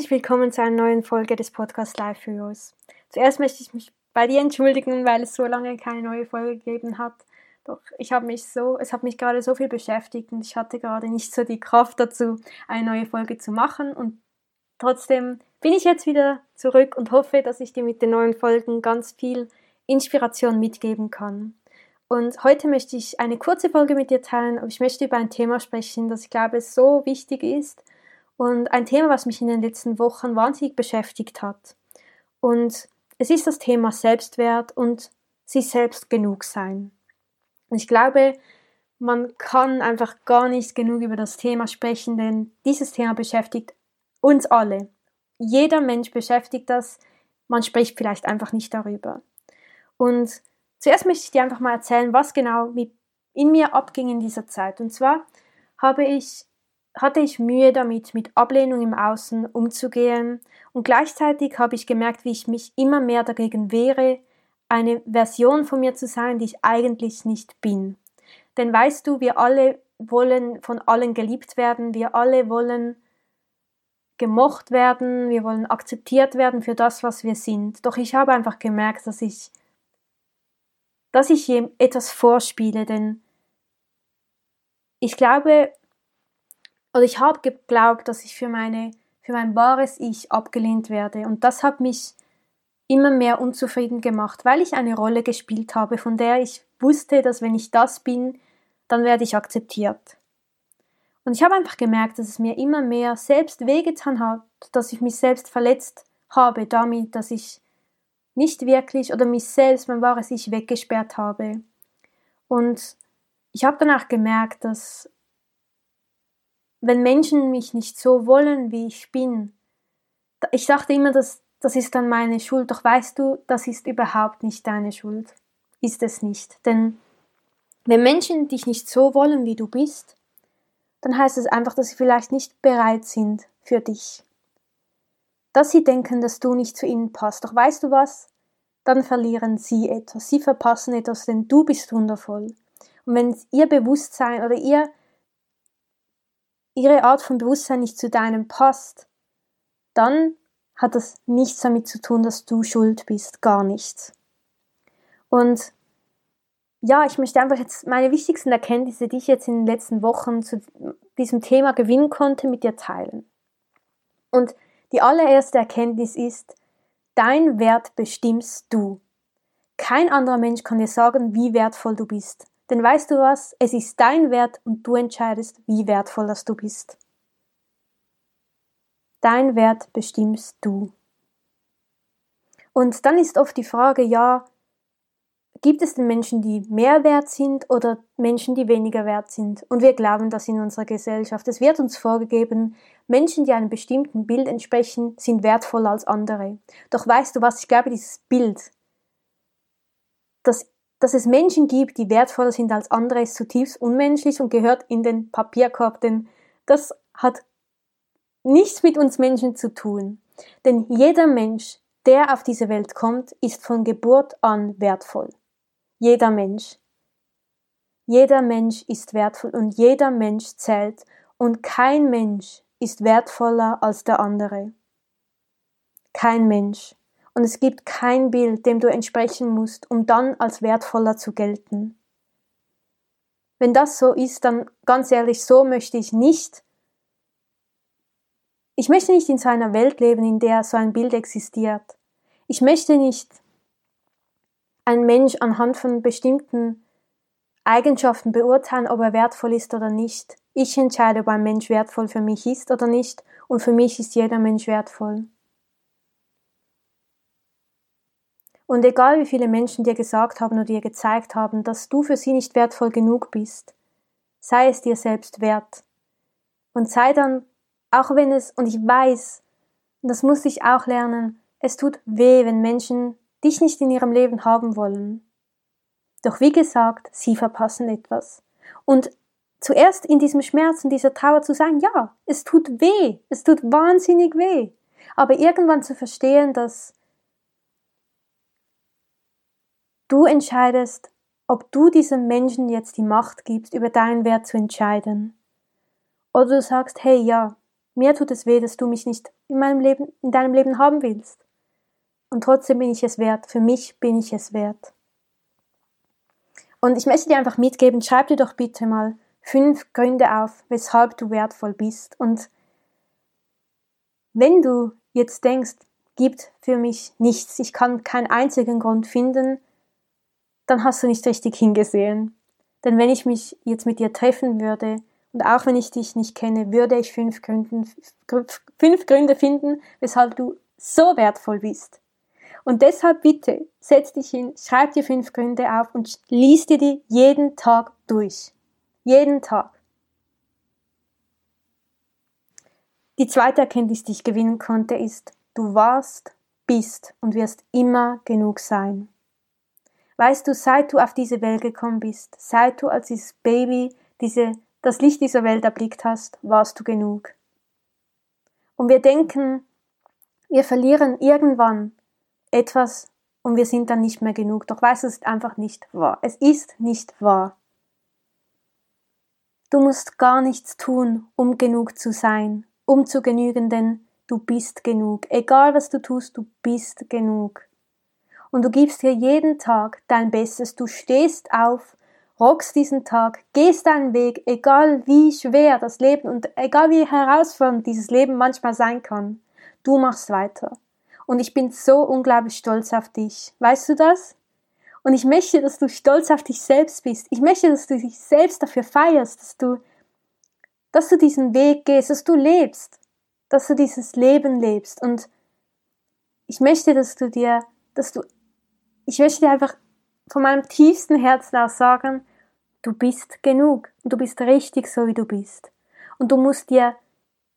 Herzlich willkommen zu einer neuen Folge des Podcast Life Heroes. Zuerst möchte ich mich bei dir entschuldigen, weil es so lange keine neue Folge gegeben hat. Doch ich habe mich so, es hat mich gerade so viel beschäftigt und ich hatte gerade nicht so die Kraft dazu, eine neue Folge zu machen. Und trotzdem bin ich jetzt wieder zurück und hoffe, dass ich dir mit den neuen Folgen ganz viel Inspiration mitgeben kann. Und heute möchte ich eine kurze Folge mit dir teilen, aber ich möchte über ein Thema sprechen, das ich glaube so wichtig ist und ein Thema, was mich in den letzten Wochen wahnsinnig beschäftigt hat. Und es ist das Thema Selbstwert und sich selbst genug sein. Und ich glaube, man kann einfach gar nicht genug über das Thema sprechen, denn dieses Thema beschäftigt uns alle. Jeder Mensch beschäftigt das, man spricht vielleicht einfach nicht darüber. Und zuerst möchte ich dir einfach mal erzählen, was genau in mir abging in dieser Zeit. Und zwar habe ich hatte ich Mühe damit, mit Ablehnung im Außen umzugehen und gleichzeitig habe ich gemerkt, wie ich mich immer mehr dagegen wehre, eine Version von mir zu sein, die ich eigentlich nicht bin. Denn weißt du, wir alle wollen von allen geliebt werden, wir alle wollen gemocht werden, wir wollen akzeptiert werden für das, was wir sind. Doch ich habe einfach gemerkt, dass ich, dass ich etwas vorspiele, denn ich glaube, oder ich habe geglaubt, dass ich für meine für mein wahres Ich abgelehnt werde und das hat mich immer mehr unzufrieden gemacht, weil ich eine Rolle gespielt habe, von der ich wusste, dass wenn ich das bin, dann werde ich akzeptiert. Und ich habe einfach gemerkt, dass es mir immer mehr selbst wehgetan hat, dass ich mich selbst verletzt habe damit, dass ich nicht wirklich oder mich selbst, mein wahres Ich weggesperrt habe. Und ich habe danach gemerkt, dass wenn Menschen mich nicht so wollen, wie ich bin, ich dachte immer, dass das ist dann meine Schuld, doch weißt du, das ist überhaupt nicht deine Schuld. Ist es nicht. Denn wenn Menschen dich nicht so wollen, wie du bist, dann heißt es einfach, dass sie vielleicht nicht bereit sind für dich. Dass sie denken, dass du nicht zu ihnen passt. Doch weißt du was? Dann verlieren sie etwas. Sie verpassen etwas, denn du bist wundervoll. Und wenn ihr Bewusstsein oder ihr ihre Art von Bewusstsein nicht zu deinem passt, dann hat das nichts damit zu tun, dass du schuld bist, gar nichts. Und ja, ich möchte einfach jetzt meine wichtigsten Erkenntnisse, die ich jetzt in den letzten Wochen zu diesem Thema gewinnen konnte, mit dir teilen. Und die allererste Erkenntnis ist, dein Wert bestimmst du. Kein anderer Mensch kann dir sagen, wie wertvoll du bist. Denn weißt du was? Es ist dein Wert und du entscheidest, wie wertvoll das du bist. Dein Wert bestimmst du. Und dann ist oft die Frage, ja, gibt es denn Menschen, die mehr wert sind oder Menschen, die weniger wert sind? Und wir glauben das in unserer Gesellschaft. Es wird uns vorgegeben, Menschen, die einem bestimmten Bild entsprechen, sind wertvoller als andere. Doch weißt du was? Ich glaube, dieses Bild, das dass es Menschen gibt, die wertvoller sind als andere, ist zutiefst unmenschlich und gehört in den Papierkorb, denn das hat nichts mit uns Menschen zu tun. Denn jeder Mensch, der auf diese Welt kommt, ist von Geburt an wertvoll. Jeder Mensch. Jeder Mensch ist wertvoll und jeder Mensch zählt und kein Mensch ist wertvoller als der andere. Kein Mensch und es gibt kein Bild, dem du entsprechen musst, um dann als wertvoller zu gelten. Wenn das so ist, dann ganz ehrlich, so möchte ich nicht. Ich möchte nicht in so einer Welt leben, in der so ein Bild existiert. Ich möchte nicht ein Mensch anhand von bestimmten Eigenschaften beurteilen, ob er wertvoll ist oder nicht. Ich entscheide, ob ein Mensch wertvoll für mich ist oder nicht, und für mich ist jeder Mensch wertvoll. Und egal wie viele Menschen dir gesagt haben oder dir gezeigt haben, dass du für sie nicht wertvoll genug bist, sei es dir selbst wert. Und sei dann, auch wenn es, und ich weiß, das muss ich auch lernen. Es tut weh, wenn Menschen dich nicht in ihrem Leben haben wollen. Doch wie gesagt, sie verpassen etwas. Und zuerst in diesem Schmerz und dieser Trauer zu sein, ja, es tut weh, es tut wahnsinnig weh. Aber irgendwann zu verstehen, dass du entscheidest, ob du diesem Menschen jetzt die Macht gibst, über deinen Wert zu entscheiden. Oder du sagst, hey, ja, mir tut es weh, dass du mich nicht in meinem Leben, in deinem Leben haben willst. Und trotzdem bin ich es wert. Für mich bin ich es wert. Und ich möchte dir einfach mitgeben, schreib dir doch bitte mal fünf Gründe auf, weshalb du wertvoll bist. Und wenn du jetzt denkst, gibt für mich nichts, ich kann keinen einzigen Grund finden, dann hast du nicht richtig hingesehen. Denn wenn ich mich jetzt mit dir treffen würde, und auch wenn ich dich nicht kenne, würde ich fünf, Gründen, fünf Gründe finden, weshalb du so wertvoll bist. Und deshalb bitte, setz dich hin, schreib dir fünf Gründe auf und lies dir die jeden Tag durch. Jeden Tag. Die zweite Erkenntnis, die ich gewinnen konnte, ist, du warst, bist und wirst immer genug sein. Weißt du, seit du auf diese Welt gekommen bist, seit du als dieses Baby diese das Licht dieser Welt erblickt hast, warst du genug. Und wir denken, wir verlieren irgendwann etwas und wir sind dann nicht mehr genug. Doch weißt du, es ist einfach nicht wahr. Es ist nicht wahr. Du musst gar nichts tun, um genug zu sein, um zu genügen, denn du bist genug. Egal was du tust, du bist genug. Und du gibst dir jeden Tag dein Bestes. Du stehst auf rockst diesen Tag, gehst deinen Weg, egal wie schwer das Leben und egal wie herausfordernd dieses Leben manchmal sein kann. Du machst weiter. Und ich bin so unglaublich stolz auf dich. Weißt du das? Und ich möchte, dass du stolz auf dich selbst bist. Ich möchte, dass du dich selbst dafür feierst, dass du, dass du diesen Weg gehst, dass du lebst, dass du dieses Leben lebst. Und ich möchte, dass du dir, dass du, ich möchte dir einfach von meinem tiefsten Herzen aus sagen, Du bist genug und du bist richtig so, wie du bist. Und du musst dir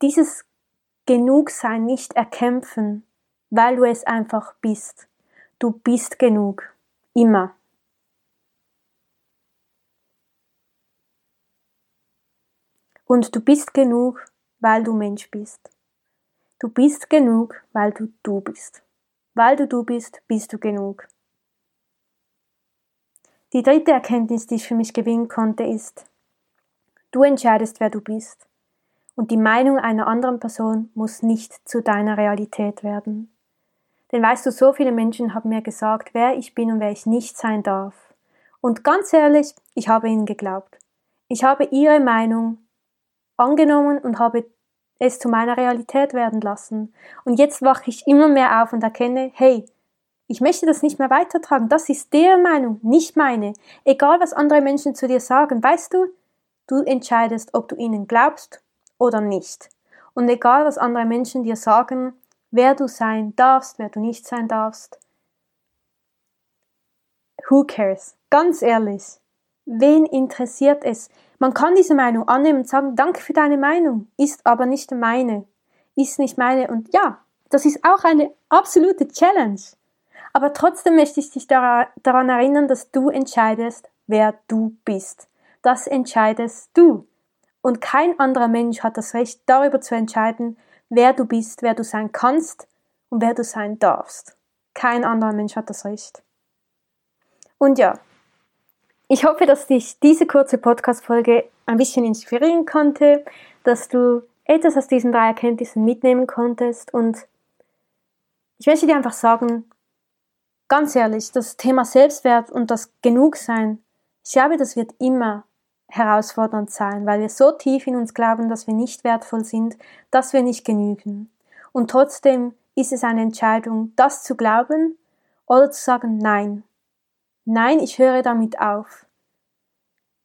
dieses Genugsein nicht erkämpfen, weil du es einfach bist. Du bist genug. Immer. Und du bist genug, weil du Mensch bist. Du bist genug, weil du du bist. Weil du du bist, bist du genug. Die dritte Erkenntnis, die ich für mich gewinnen konnte, ist, du entscheidest, wer du bist. Und die Meinung einer anderen Person muss nicht zu deiner Realität werden. Denn weißt du, so viele Menschen haben mir gesagt, wer ich bin und wer ich nicht sein darf. Und ganz ehrlich, ich habe ihnen geglaubt. Ich habe ihre Meinung angenommen und habe es zu meiner Realität werden lassen. Und jetzt wache ich immer mehr auf und erkenne, hey, ich möchte das nicht mehr weitertragen. Das ist deren Meinung, nicht meine. Egal, was andere Menschen zu dir sagen, weißt du, du entscheidest, ob du ihnen glaubst oder nicht. Und egal, was andere Menschen dir sagen, wer du sein darfst, wer du nicht sein darfst, who cares? Ganz ehrlich, wen interessiert es? Man kann diese Meinung annehmen und sagen, danke für deine Meinung, ist aber nicht meine, ist nicht meine. Und ja, das ist auch eine absolute Challenge. Aber trotzdem möchte ich dich daran erinnern, dass du entscheidest, wer du bist. Das entscheidest du. Und kein anderer Mensch hat das Recht, darüber zu entscheiden, wer du bist, wer du sein kannst und wer du sein darfst. Kein anderer Mensch hat das Recht. Und ja, ich hoffe, dass dich diese kurze Podcast-Folge ein bisschen inspirieren konnte, dass du etwas aus diesen drei Erkenntnissen mitnehmen konntest und ich möchte dir einfach sagen, Ganz ehrlich, das Thema Selbstwert und das Genugsein, ich glaube, das wird immer herausfordernd sein, weil wir so tief in uns glauben, dass wir nicht wertvoll sind, dass wir nicht genügen. Und trotzdem ist es eine Entscheidung, das zu glauben oder zu sagen, nein. Nein, ich höre damit auf.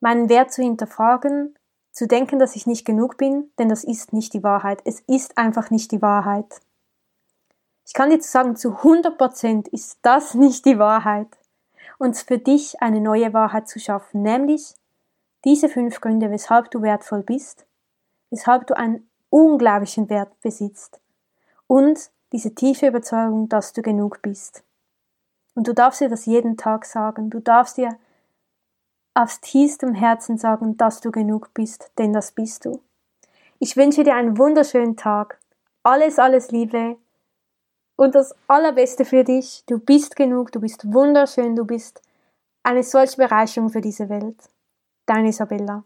Meinen Wert zu hinterfragen, zu denken, dass ich nicht genug bin, denn das ist nicht die Wahrheit. Es ist einfach nicht die Wahrheit. Ich kann dir sagen, zu 100% ist das nicht die Wahrheit. Und für dich eine neue Wahrheit zu schaffen, nämlich diese fünf Gründe, weshalb du wertvoll bist, weshalb du einen unglaublichen Wert besitzt und diese tiefe Überzeugung, dass du genug bist. Und du darfst dir das jeden Tag sagen. Du darfst dir aus tiefstem Herzen sagen, dass du genug bist, denn das bist du. Ich wünsche dir einen wunderschönen Tag. Alles, alles Liebe und das Allerbeste für dich. Du bist genug, du bist wunderschön, du bist eine solche Bereicherung für diese Welt. Deine Isabella.